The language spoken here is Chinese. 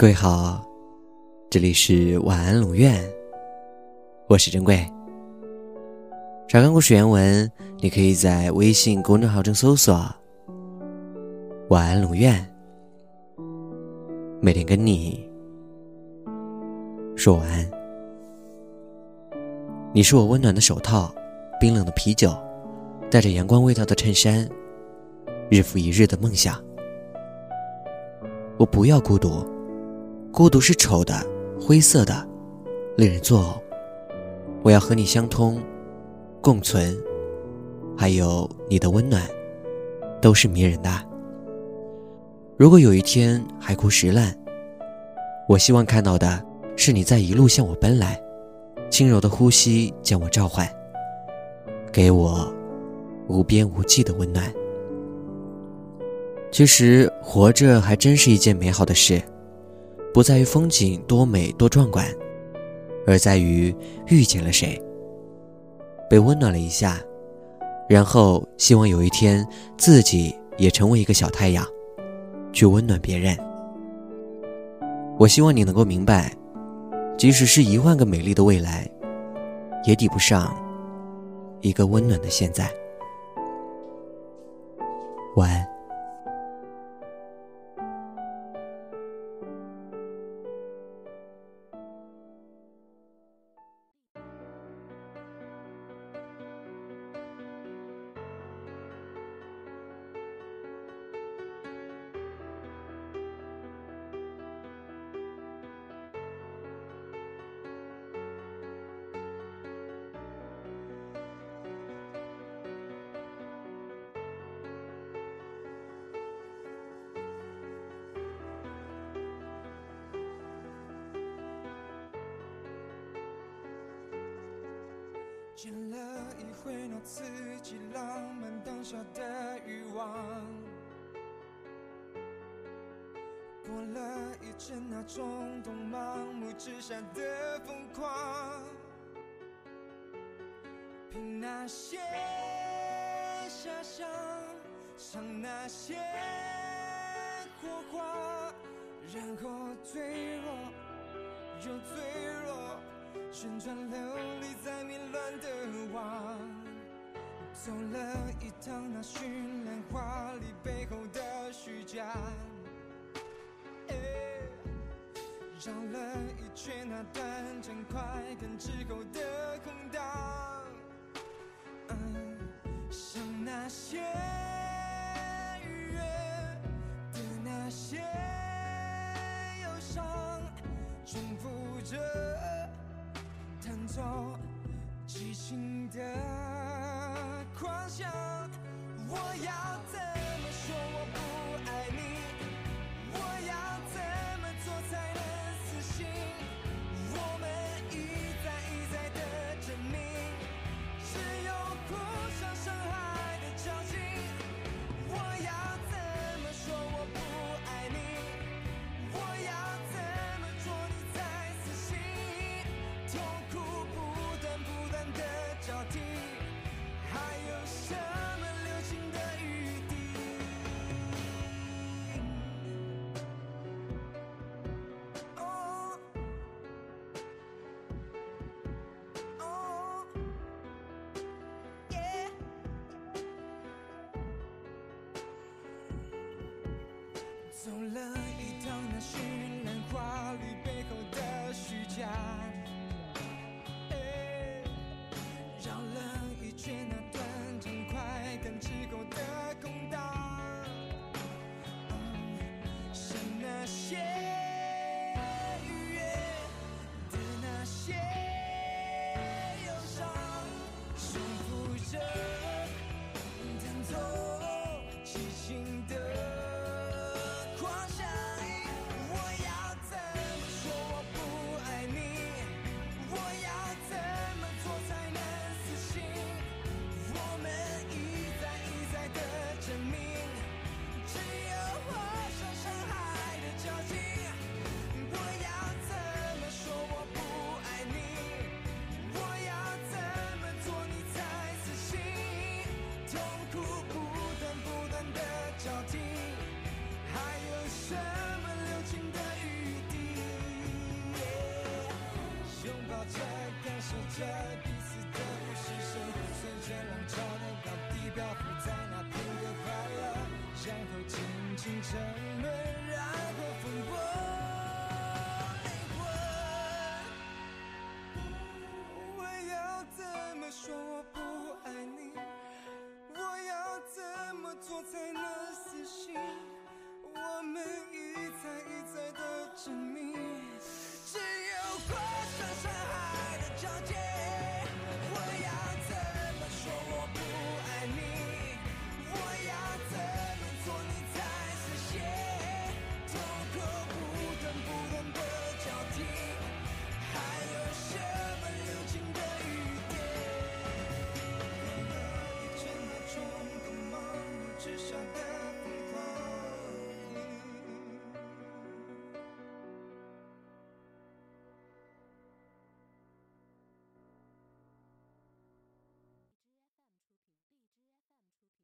各位好，这里是晚安龙院，我是珍贵。查看故事原文，你可以在微信公众号中搜索“晚安龙院”，每天跟你说晚安。你是我温暖的手套，冰冷的啤酒，带着阳光味道的衬衫，日复一日的梦想。我不要孤独。孤独是丑的、灰色的、令人作呕。我要和你相通、共存，还有你的温暖，都是迷人的。如果有一天海枯石烂，我希望看到的是你在一路向我奔来，轻柔的呼吸将我召唤，给我无边无际的温暖。其实活着还真是一件美好的事。不在于风景多美多壮观，而在于遇见了谁，被温暖了一下，然后希望有一天自己也成为一个小太阳，去温暖别人。我希望你能够明白，即使是一万个美丽的未来，也抵不上一个温暖的现在。晚安。见了一回那刺激浪漫当下的欲望，过了一阵那冲动盲目之下的疯狂，凭那些遐想，想那些火花，然后脆弱又脆弱。旋转流离在迷乱的网，走了一趟那绚烂华丽背后的虚假，绕了一圈那短暂快感之后的空荡，走激情的狂想，我要心沉沦，